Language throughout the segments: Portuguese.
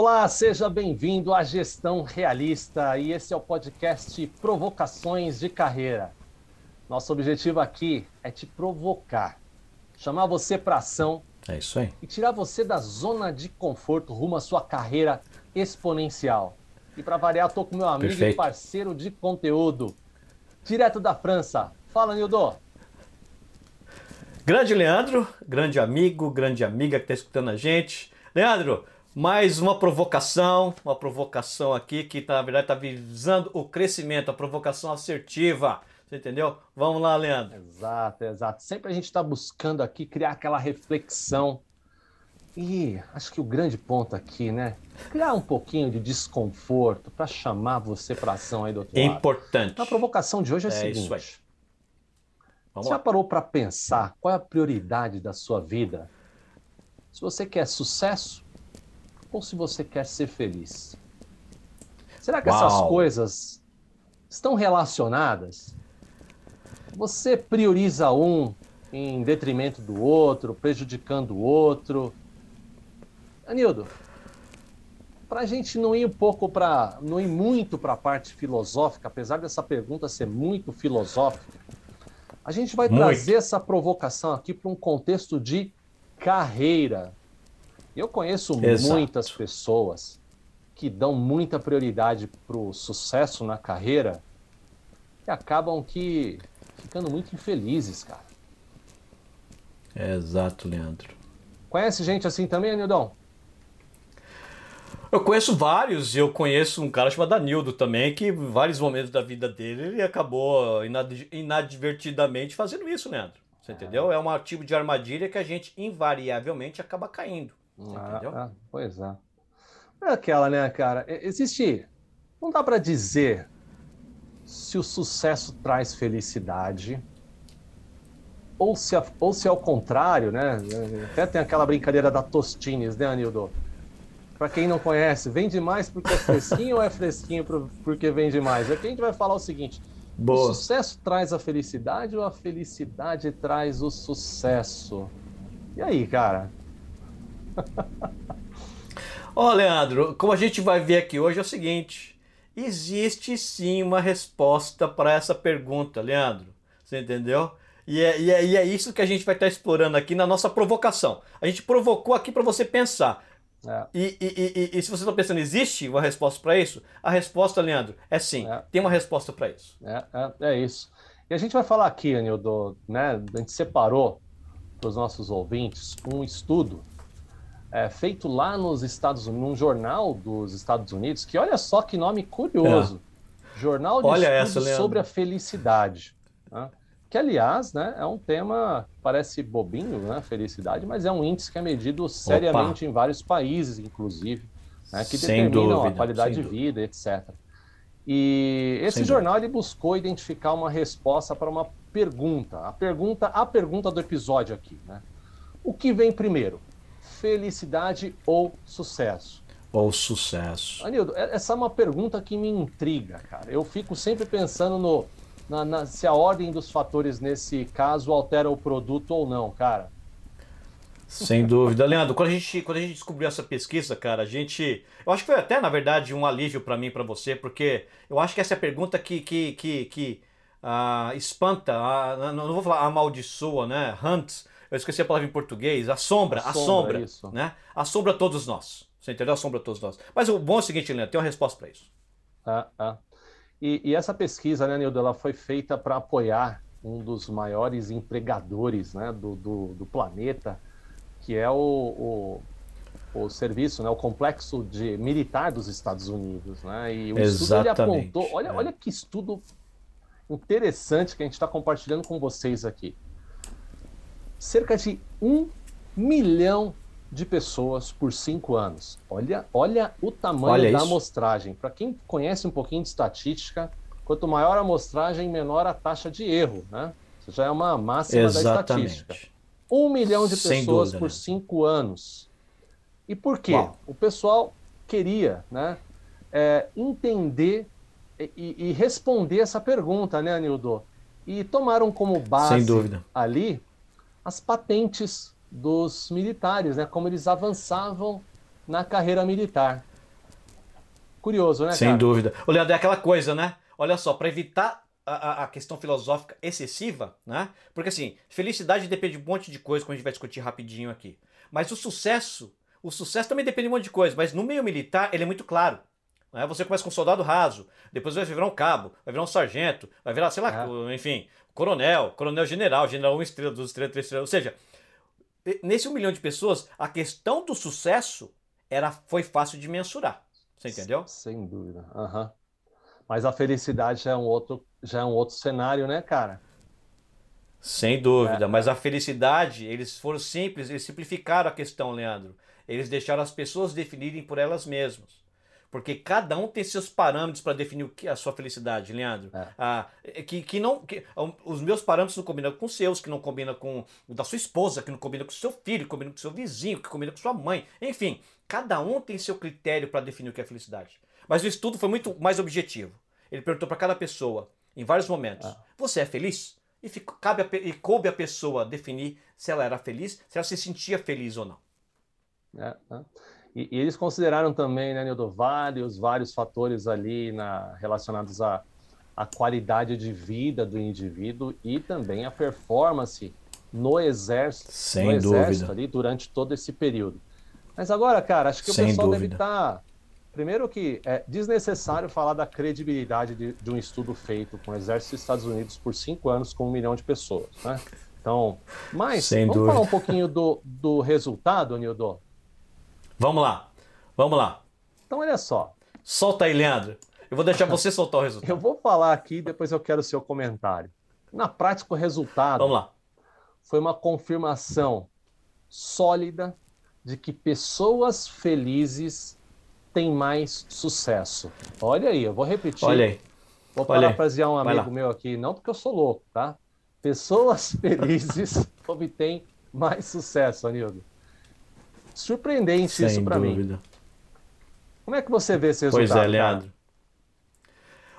Olá, seja bem-vindo à Gestão Realista e esse é o podcast Provocações de Carreira. Nosso objetivo aqui é te provocar, chamar você para ação é isso aí. e tirar você da zona de conforto rumo à sua carreira exponencial. E para variar, estou com meu amigo Perfeito. e parceiro de conteúdo, direto da França. Fala, Nildo. Grande Leandro, grande amigo, grande amiga que está escutando a gente. Leandro, mais uma provocação, uma provocação aqui que na verdade está visando o crescimento, a provocação assertiva. Você entendeu? Vamos lá, Leandro. Exato, exato. Sempre a gente está buscando aqui criar aquela reflexão. E acho que o grande ponto aqui, né? Criar um pouquinho de desconforto para chamar você para ação aí do outro lado. Importante. A provocação de hoje é, É a seguinte. isso aí. Vamos Você já lá. parou para pensar qual é a prioridade da sua vida? Se você quer sucesso ou se você quer ser feliz? Será que essas Uau. coisas estão relacionadas? Você prioriza um em detrimento do outro, prejudicando o outro? Anildo, para a gente não ir um pouco para, não ir muito para a parte filosófica, apesar dessa pergunta ser muito filosófica, a gente vai Muito. trazer essa provocação aqui para um contexto de carreira. Eu conheço Exato. muitas pessoas que dão muita prioridade para o sucesso na carreira e acabam que ficando muito infelizes, cara. Exato, Leandro. Conhece gente assim também, Anildão? Eu conheço vários, e eu conheço um cara chamado Danildo também, que em vários momentos da vida dele ele acabou inad- inadvertidamente fazendo isso, Leandro. Você entendeu? É um tipo de armadilha que a gente invariavelmente acaba caindo. Você entendeu? Ah, ah, pois é. É aquela, né, cara? Existe. Não dá para dizer se o sucesso traz felicidade ou se, a- ou se é o contrário, né? Até tem aquela brincadeira da Tostines, né, Anildo? Para quem não conhece, vende mais porque é fresquinho ou é fresquinho porque vende mais? Aqui a gente vai falar o seguinte: o Boa. sucesso traz a felicidade ou a felicidade traz o sucesso? E aí, cara? Ó, Leandro, como a gente vai ver aqui hoje é o seguinte: existe sim uma resposta para essa pergunta, Leandro. Você entendeu? E é, e é- e é isso que a gente vai estar explorando aqui na nossa provocação. A gente provocou aqui para você pensar. É. E, e- e- e- se você está pensando, existe uma resposta para isso? A resposta, Leandro, é sim. É. Tem uma resposta para isso. É, é, é isso. E a gente vai falar aqui, Anildo, né? A gente separou para os nossos ouvintes um estudo é, feito lá nos Estados Unidos, num jornal dos Estados Unidos, que olha só que nome curioso. Jornal de É. Olha essa, sobre a Felicidade. né? Que, aliás, né, é um tema, parece bobinho, né? Felicidade, mas é um índice que é medido seriamente em vários países, inclusive, né, que Sem determinam a dúvida, qualidade sem de vida, etc. E esse Sem jornal ele buscou identificar uma resposta para uma pergunta. A pergunta, a pergunta do episódio aqui, né? O que vem primeiro? Felicidade ou sucesso? Ou sucesso. Anildo, e- essa é uma pergunta que me intriga, cara. Eu fico sempre pensando no na- na- se a ordem dos fatores nesse caso altera o produto ou não, cara. Sem dúvida. Leandro, quando a, gente, quando a gente descobriu essa pesquisa, cara, a gente. Eu acho que foi até, na verdade, um alívio para mim para você, porque eu acho que essa é a pergunta que, que, que, que ah, espanta, não, não vou falar amaldiçoa, né? Hunts, eu esqueci a palavra em português, assombra, Assombra, assombra, isso. né? Assombra todos nós. Você entendeu? Assombra todos nós. Mas o bom é o seguinte, Leandro, tem uma resposta para isso. Ah, ah. E, e essa pesquisa, né, Nildo, ela foi feita para apoiar um dos maiores empregadores né, do, do, do planeta, que é o, o, o serviço, né, o complexo de militar dos Estados Unidos. Né? E o estudo ele Exatamente, apontou. Olha, é. olha que estudo interessante que a gente está compartilhando com vocês aqui. Cerca de um milhão de pessoas por cinco anos. Olha, olha o tamanho Olha da isso. amostragem. Para quem conhece um pouquinho de estatística, quanto maior a amostragem, menor a taxa de erro, né? Isso já é uma máxima da estatística. Exatamente. Um milhão de Sem pessoas dúvida, por né? cinco anos. E por quê? Uau. O pessoal queria né, é, entender e, e responder essa pergunta, né, Anildo? E tomaram como base ali as patentes dos militares, né? Como eles avançavam na carreira militar. Curioso, né, Sem cara? dúvida. O Leandro, é aquela coisa, né? Olha só, para evitar a, a, questão filosófica excessiva, né? Porque assim, felicidade depende de um monte de coisa, como a gente vai discutir rapidinho aqui. Mas o sucesso, o sucesso também depende de um monte de coisa, mas no meio militar ele é muito claro. Né? Você começa com um soldado raso, depois vai virar um cabo, vai virar um sargento, vai virar, sei lá, é. enfim, coronel, coronel general, general 1 estrela, 2 estrelas, 3 estrelas. Ou seja, nesse um milhão de pessoas, a questão do sucesso era, foi fácil de mensurar. Você entendeu? Sem dúvida. Uhum. Mas a felicidade já é um outro, já é um outro cenário, né, cara? Sem dúvida, é. mas a felicidade, eles foram simples, eles simplificaram a questão, Leandro. Eles deixaram as pessoas definirem por elas mesmas. Porque cada um tem seus parâmetros para definir o que a sua felicidade, Leandro. É. Ah, é que, que não. Que, os meus parâmetros não combinam com os seus, que não combinam com o da sua esposa, que não combina com o seu filho, que combina com o seu vizinho, que combina com sua mãe. Enfim, cada um tem seu critério para definir o que é felicidade. Mas o estudo foi muito mais objetivo. Ele perguntou para cada pessoa, em vários momentos: é. Você é feliz? E, ficou, cabe a, e coube a pessoa definir se ela era feliz, se ela se sentia feliz ou não. É, é. E, e, eles consideraram também, né, Nildo, vários, vários fatores ali na, relacionados à, à qualidade de vida do indivíduo e também a performance no exército, Sem no exército dúvida. ali durante todo esse período. Mas agora, cara, acho que Sem o pessoal dúvida. deve tá estar. Primeiro que é desnecessário falar da credibilidade de, de, um estudo feito com o Exército dos Estados Unidos por cinco anos com um milhão de pessoas, né? Então, mas Sem vamos dúvida. falar um pouquinho do, do resultado, Nildo? Vamos lá, vamos lá. Então, olha só. Solta aí, Leandro. Eu vou deixar você soltar o resultado. Eu vou falar aqui, depois eu quero o seu comentário. Na prática, o resultado Vamos lá. foi uma confirmação sólida de que pessoas felizes têm mais sucesso. Olha aí, eu vou repetir. Olha aí. Vou parafrasear um amigo meu aqui, não porque eu sou louco, tá? Pessoas felizes obtêm mais sucesso, Anildo. Surpreendente Sem isso para mim. Como é que você vê esse Pois resultado? é, Leandro.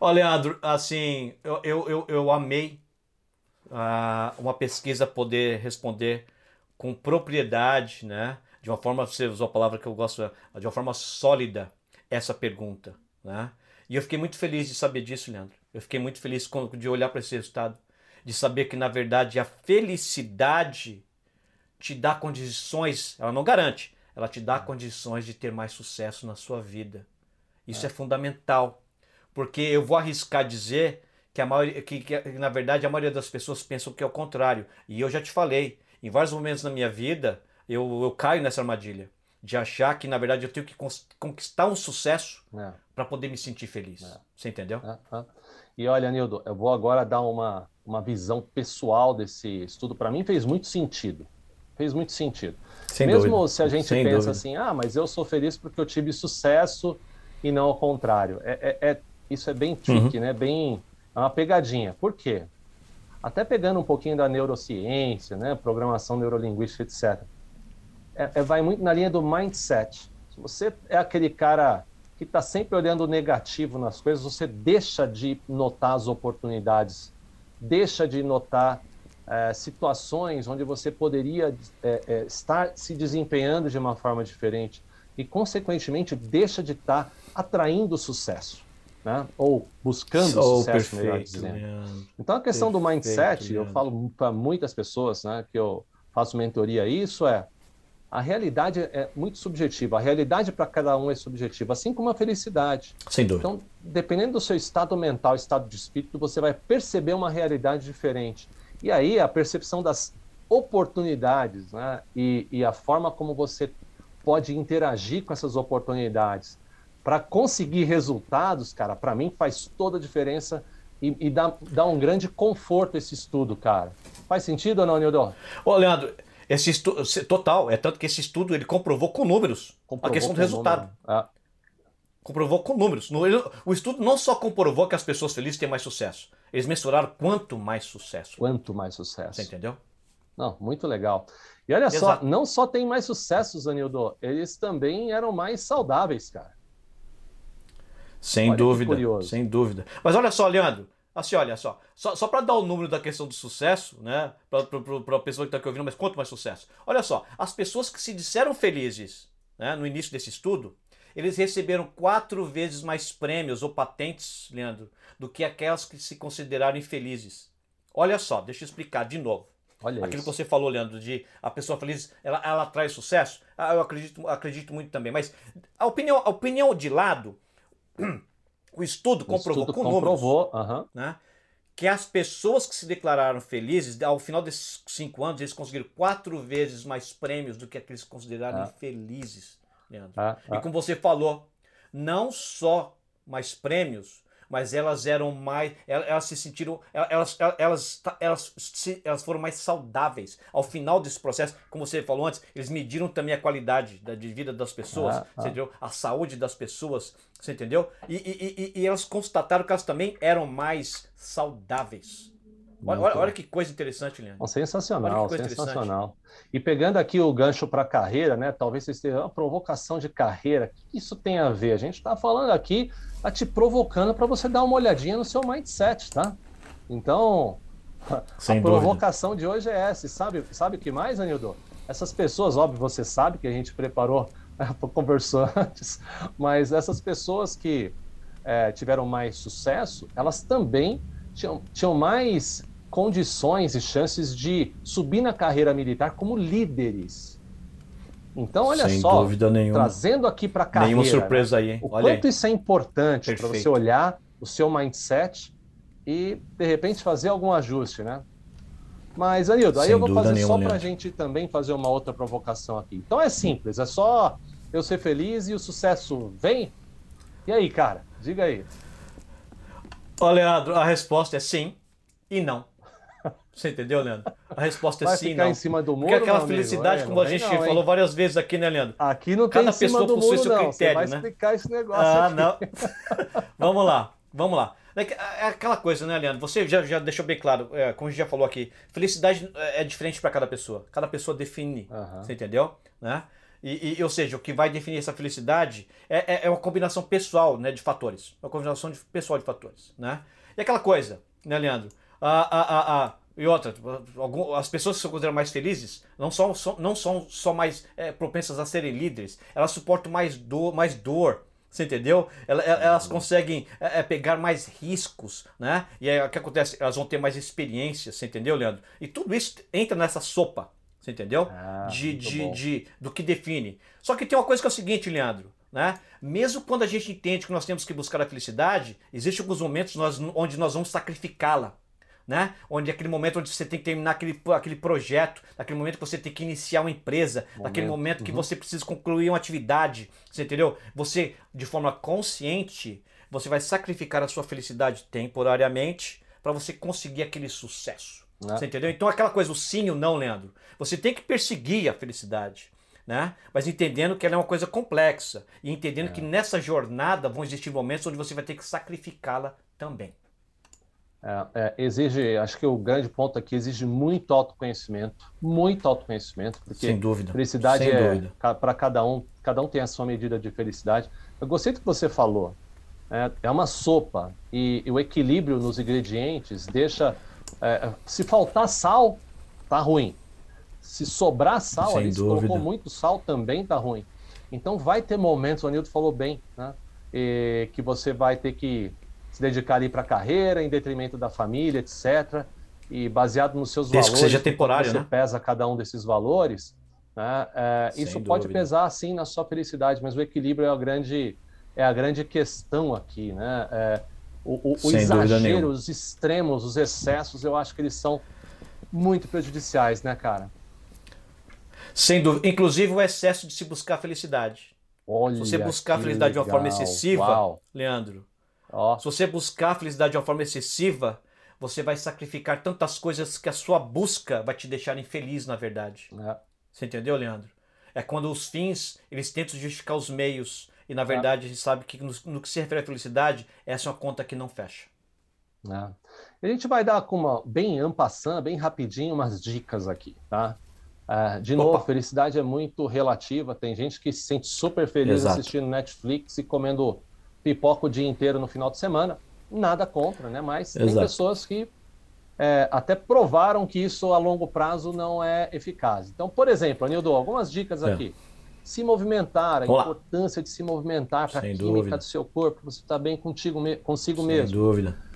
Ó, Leandro, assim, eu, eu, eu, eu amei ah, uma pesquisa poder responder com propriedade, né? De uma forma, você usou a palavra que eu gosto, de uma forma sólida, essa pergunta, né? E eu fiquei muito feliz de saber disso, Leandro. Eu fiquei muito feliz com- de olhar para esse resultado, de saber que, na verdade, a felicidade te dá condições, ela não garante, ela te dá condições de ter mais sucesso na sua vida. Isso é, fundamental, porque eu vou arriscar dizer que a maioria, que, que, na verdade a maioria das pessoas pensam que é o contrário. E eu já te falei, em vários momentos na minha vida, eu, eu caio nessa armadilha de achar que na verdade eu tenho que conquistar um sucesso É. para poder me sentir feliz. É. Você entendeu? Ah, ah. E olha, Nildo, eu vou agora dar uma, uma visão pessoal desse estudo. Para mim fez muito sentido. Fez muito sentido. Sem Mesmo dúvida. se a gente Sem pensa dúvida. assim, ah, mas eu sou feliz porque eu tive sucesso e não ao contrário. É, é- é- isso é bem tricky, Uhum. né? Bem, é uma pegadinha. Por quê? Até pegando um pouquinho da neurociência, né? Programação neurolinguística, etc. É, é- vai muito na linha do mindset. Se você é aquele cara que está sempre olhando o negativo nas coisas, você deixa de notar as oportunidades, deixa de notar eh, situações onde você poderia eh, estar se desempenhando de uma forma diferente e, consequentemente, deixa de estar atraindo sucesso, né? ou buscando Oh, sucesso, melhor perfeito, dizendo. Leandro. Então, a questão do Perfeito, mindset, eu Leandro. falo para muitas pessoas né, que eu faço mentoria, isso é, a realidade é muito subjetiva. A realidade para cada um é subjetiva, assim como a felicidade. Sem dúvida. Então, dependendo do seu estado mental, estado de espírito, você vai perceber uma realidade diferente. E aí, a percepção das oportunidades né, e, e a forma como você pode interagir com essas oportunidades para conseguir resultados, cara, para mim faz toda a diferença e, e dá, dá um grande conforto esse estudo, cara. Faz sentido ou não, Nildo? Ô, Leandro, esse estudo, total, é tanto que esse estudo ele comprovou com números a questão do resultado. número. Comprovou com números. O estudo não só comprovou que as pessoas felizes têm mais sucesso, eles mensuraram quanto mais sucesso. quanto mais sucesso. Você entendeu? Não, muito legal. E olha Exato. só, não só tem mais sucessos, Anildo, eles também eram mais saudáveis, cara. Sem Olha dúvida, sem dúvida. Mas olha só, Leandro, assim, olha só, só, só para dar o número da questão do sucesso, né, para a pessoa que está aqui ouvindo, mas quanto mais sucesso? Olha só, as pessoas que se disseram felizes né, no início desse estudo, eles receberam quatro vezes mais prêmios ou patentes, Leandro, do que aquelas que se consideraram infelizes. Olha só, deixa eu explicar de novo. Olha Aquilo isso. que você falou, Leandro, de a pessoa feliz, ela, ela traz sucesso. Ah, eu acredito, acredito muito também. Mas a opinião, a opinião de lado, o estudo comprovou o estudo com comprovou, números, né, que as pessoas que se declararam felizes, ao final desses cinco anos, eles conseguiram quatro vezes mais prêmios do que aqueles que consideraram ah. infelizes. Leandro. Ah, ah. E como você falou, não só mais prêmios, mas elas eram mais. Elas se sentiram. Elas, elas, elas, elas foram mais saudáveis. Ao final desse processo, como você falou antes, eles mediram também a qualidade da, de vida das pessoas, ah, ah. entendeu? A saúde das pessoas, você entendeu? E, e, e, e elas constataram que elas também eram mais saudáveis. Olha, olha, que coisa interessante, Leandro. sensacional, sensacional. E pegando aqui o gancho para a carreira, né? Talvez vocês tenham uma provocação de carreira. O que isso tem a ver? A gente está falando aqui, tá te provocando para você dar uma olhadinha no seu mindset, tá? Então, Sem a dúvida. provocação de hoje é essa. Sabe, sabe o que mais, Anildo? Essas pessoas, óbvio, você sabe que a gente preparou, conversou antes, mas essas pessoas que é, tiveram mais sucesso, elas também tinham, tinham mais condições e chances de subir na carreira militar como líderes. Então, olha Sem só, trazendo aqui para a carreira. Nenhuma surpresa né? aí, hein? O olha quanto aí. isso é importante para você olhar o seu mindset e, de repente, fazer algum ajuste, né? Mas, Anildo, aí Sem eu vou fazer só para a gente também fazer uma outra provocação aqui. Então é simples, é só eu ser feliz e o sucesso vem? E aí, cara? Diga aí. Ó, Leandro, a resposta é sim e não. Você entendeu, Leandro? A resposta é Vai sim ficar não. em cima do muro, Porque aquela felicidade, é, como a gente não, falou várias vezes aqui, né, Leandro? Aqui não tem Cada pessoa possui muro, seu critério, Você vai né? explicar esse negócio Ah, aqui. não. vamos lá, vamos lá. É, é aquela coisa, né, Leandro? Você já, já deixou bem claro, é, como a gente já falou aqui, felicidade é, é diferente para cada pessoa. Cada pessoa define, uhum. você entendeu? Né? E, e, ou seja, o que vai definir essa felicidade é, é, é uma combinação pessoal né, de fatores. Uma combinação de, pessoal de fatores. Né? E aquela coisa, né, Leandro? Ah, ah, ah, ah, e outra, as pessoas que se consideram mais felizes não são, não são só mais é, propensas a serem líderes, elas suportam mais dor, mais dor você entendeu? Elas conseguem é, é, pegar mais riscos, né? E aí o que acontece? Elas vão ter mais experiências, você entendeu, Leandro? E tudo isso entra nessa sopa, você entendeu? Ah, de, de, de, do que define. Só que tem uma coisa que é o seguinte, Leandro. Né? Mesmo quando a gente entende que nós temos que buscar a felicidade, existem alguns momentos nós, onde nós vamos sacrificá-la. Né? Onde é aquele momento onde você tem que terminar aquele, aquele projeto, naquele momento que você tem que iniciar uma empresa, momento. naquele momento uhum. que você precisa concluir uma atividade, você entendeu? Você, de forma consciente, você vai sacrificar a sua felicidade temporariamente para você conseguir aquele sucesso. É. Você entendeu? Então aquela coisa, o sim e o não, Leandro. Você tem que perseguir a felicidade né? Mas entendendo que ela é uma coisa complexa e entendendo é. que nessa jornada vão existir momentos onde você vai ter que sacrificá-la também. É, é, exige, acho que o grande ponto aqui exige muito autoconhecimento, muito autoconhecimento, porque Sem dúvida. felicidade Sem é para cada um, cada um tem a sua medida de felicidade. Eu gostei do que você falou, é, é uma sopa e, e, o equilíbrio nos ingredientes deixa, é, se faltar sal, tá ruim. Se sobrar sal ali, se colocou muito sal, também tá ruim. Então vai ter momentos, o Anildo falou bem, né? E, que você vai ter que se dedicar ali para a carreira, em detrimento da família, etc. E baseado nos seus Desde valores, que seja temporário, você né? pesa cada um desses valores, né? É, isso dúvida. pode pesar sim na sua felicidade, mas o equilíbrio é a grande, é a grande questão aqui, né? É, o, o, o exagero, os extremos, os excessos, eu acho que eles são muito prejudiciais, né, cara? Sem dúvida. Inclusive o excesso de se buscar felicidade. Olha se você buscar a felicidade legal. de uma forma excessiva, Uau. Leandro, oh. se você buscar a felicidade de uma forma excessiva, você vai sacrificar tantas coisas que a sua busca vai te deixar infeliz, na verdade. É. Você entendeu, Leandro? É quando os fins, eles tentam justificar os meios. E na é. verdade, é. a gente sabe que no, no, que se refere à felicidade, essa é uma conta que não fecha. É. A gente vai dar com uma bem ampassando, bem rapidinho, umas dicas aqui, tá? Uh, de Opa. novo, felicidade é muito relativa. Tem gente que se sente super feliz Exato. assistindo Netflix e comendo pipoca o dia inteiro no final de semana. Nada contra, né? Mas Exato. tem pessoas que é, até provaram que isso a longo prazo não é eficaz. Então, por exemplo, Anildo, algumas dicas é. aqui. Se movimentar, a Olá. importância de se movimentar para a química dúvida. do seu corpo, você está bem contigo, consigo Sem mesmo. Sem dúvida.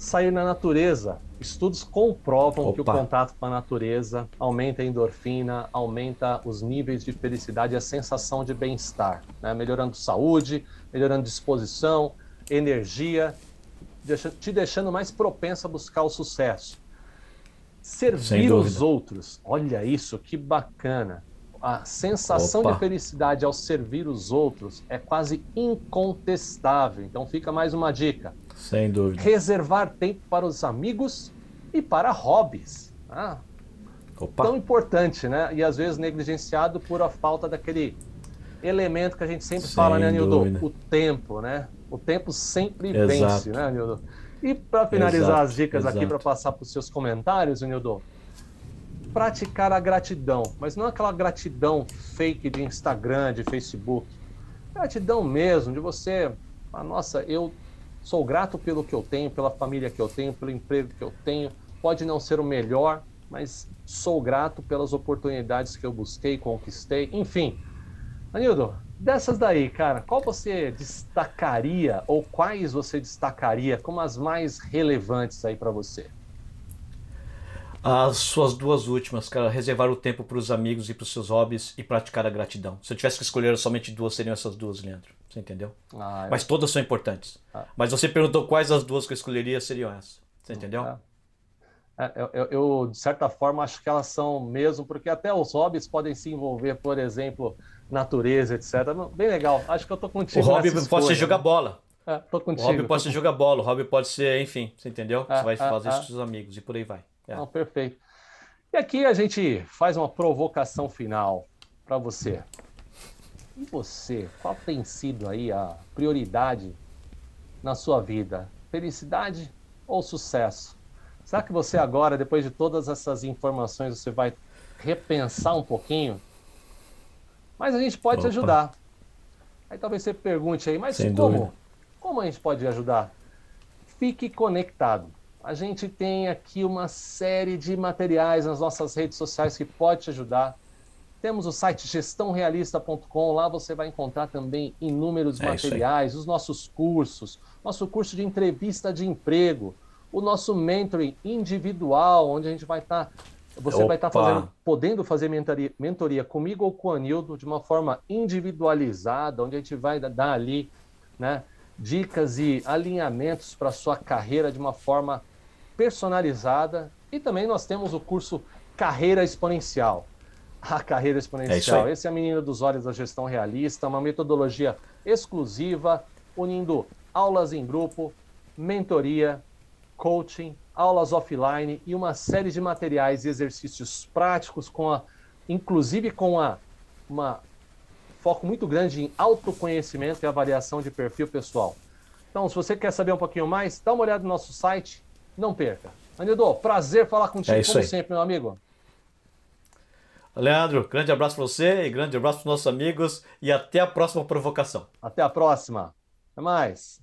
Sair na natureza. Estudos comprovam Opa. que o contato com a natureza aumenta a endorfina, aumenta os níveis de felicidade e a sensação de bem-estar, né? melhorando saúde, melhorando disposição, energia, te deixando mais propenso a buscar o sucesso. Servir os outros, olha isso, que bacana. A sensação Opa. de felicidade ao servir os outros é quase incontestável. Então fica mais uma dica. Sem dúvida. Reservar tempo para os amigos e para hobbies. Ah, tão importante, né? E às vezes negligenciado por a falta daquele elemento que a gente sempre Sem fala, né, Nildo? O tempo, né? O tempo sempre Exato. vence, né, Nildo? E para finalizar exato, as dicas exato. aqui, para passar para os seus comentários, Nildo, praticar a gratidão, mas não aquela gratidão fake de Instagram, de Facebook. Gratidão mesmo, de você, ah, nossa, eu sou grato pelo que eu tenho, pela família que eu tenho, pelo emprego que eu tenho. Pode não ser o melhor, mas sou grato pelas oportunidades que eu busquei, conquistei, enfim. Anildo, Dessas daí, cara, qual você destacaria ou quais você destacaria como as mais relevantes aí para você? As suas duas últimas, cara, reservar o tempo para os amigos e para os seus hobbies e praticar a gratidão. Se eu tivesse que escolher somente duas, seriam essas duas, Leandro. Você entendeu? Ah, eu... Mas todas são importantes. Ah. Mas você perguntou quais as duas que eu escolheria seriam essas. Você entendeu? É. É, eu, eu, eu, de certa forma, acho que elas são mesmo, porque até os hobbies podem se envolver, por exemplo, natureza, etc. Bem legal. Acho que eu tô contigo. O hobby pode ser jogar bola. É, contigo. O hobby pode ser jogar bola, o hobby pode ser, enfim, você entendeu? É, você vai é, fazer isso é. com seus amigos e por aí vai. É. Não, perfeito. E aqui a gente faz uma provocação final para você. E você, qual tem sido aí a prioridade na sua vida? Felicidade ou sucesso? Será que você agora, depois de todas essas informações, você vai repensar um pouquinho mas a gente pode Opa. te ajudar. Aí talvez você pergunte aí, mas Sem como? Dúvida. Como a gente pode ajudar? Fique conectado. A gente tem aqui uma série de materiais nas nossas redes sociais que pode te ajudar. Temos o site gestãorealista.com, lá você vai encontrar também inúmeros é materiais, os nossos cursos, nosso curso de entrevista de emprego, o nosso mentoring individual, onde a gente vai estar tá você Opa. vai estar fazendo, podendo fazer mentoria, mentoria comigo ou com o Anildo de uma forma individualizada, onde a gente vai dar ali né, dicas e alinhamentos para a sua carreira de uma forma personalizada. E também nós temos o curso Carreira Exponencial. A carreira exponencial. É Esse é a menina dos olhos da gestão realista, uma metodologia exclusiva, unindo aulas em grupo, mentoria, coaching, aulas offline e uma série de materiais e exercícios práticos com a inclusive com a uma foco muito grande em autoconhecimento e avaliação de perfil pessoal. Então, se você quer saber um pouquinho mais, dá uma olhada no nosso site, não perca. Anildo, prazer falar contigo é como aí. sempre, meu amigo. Leandro, grande abraço para você e grande abraço para os nossos amigos e até a próxima provocação. Até a próxima. Até mais.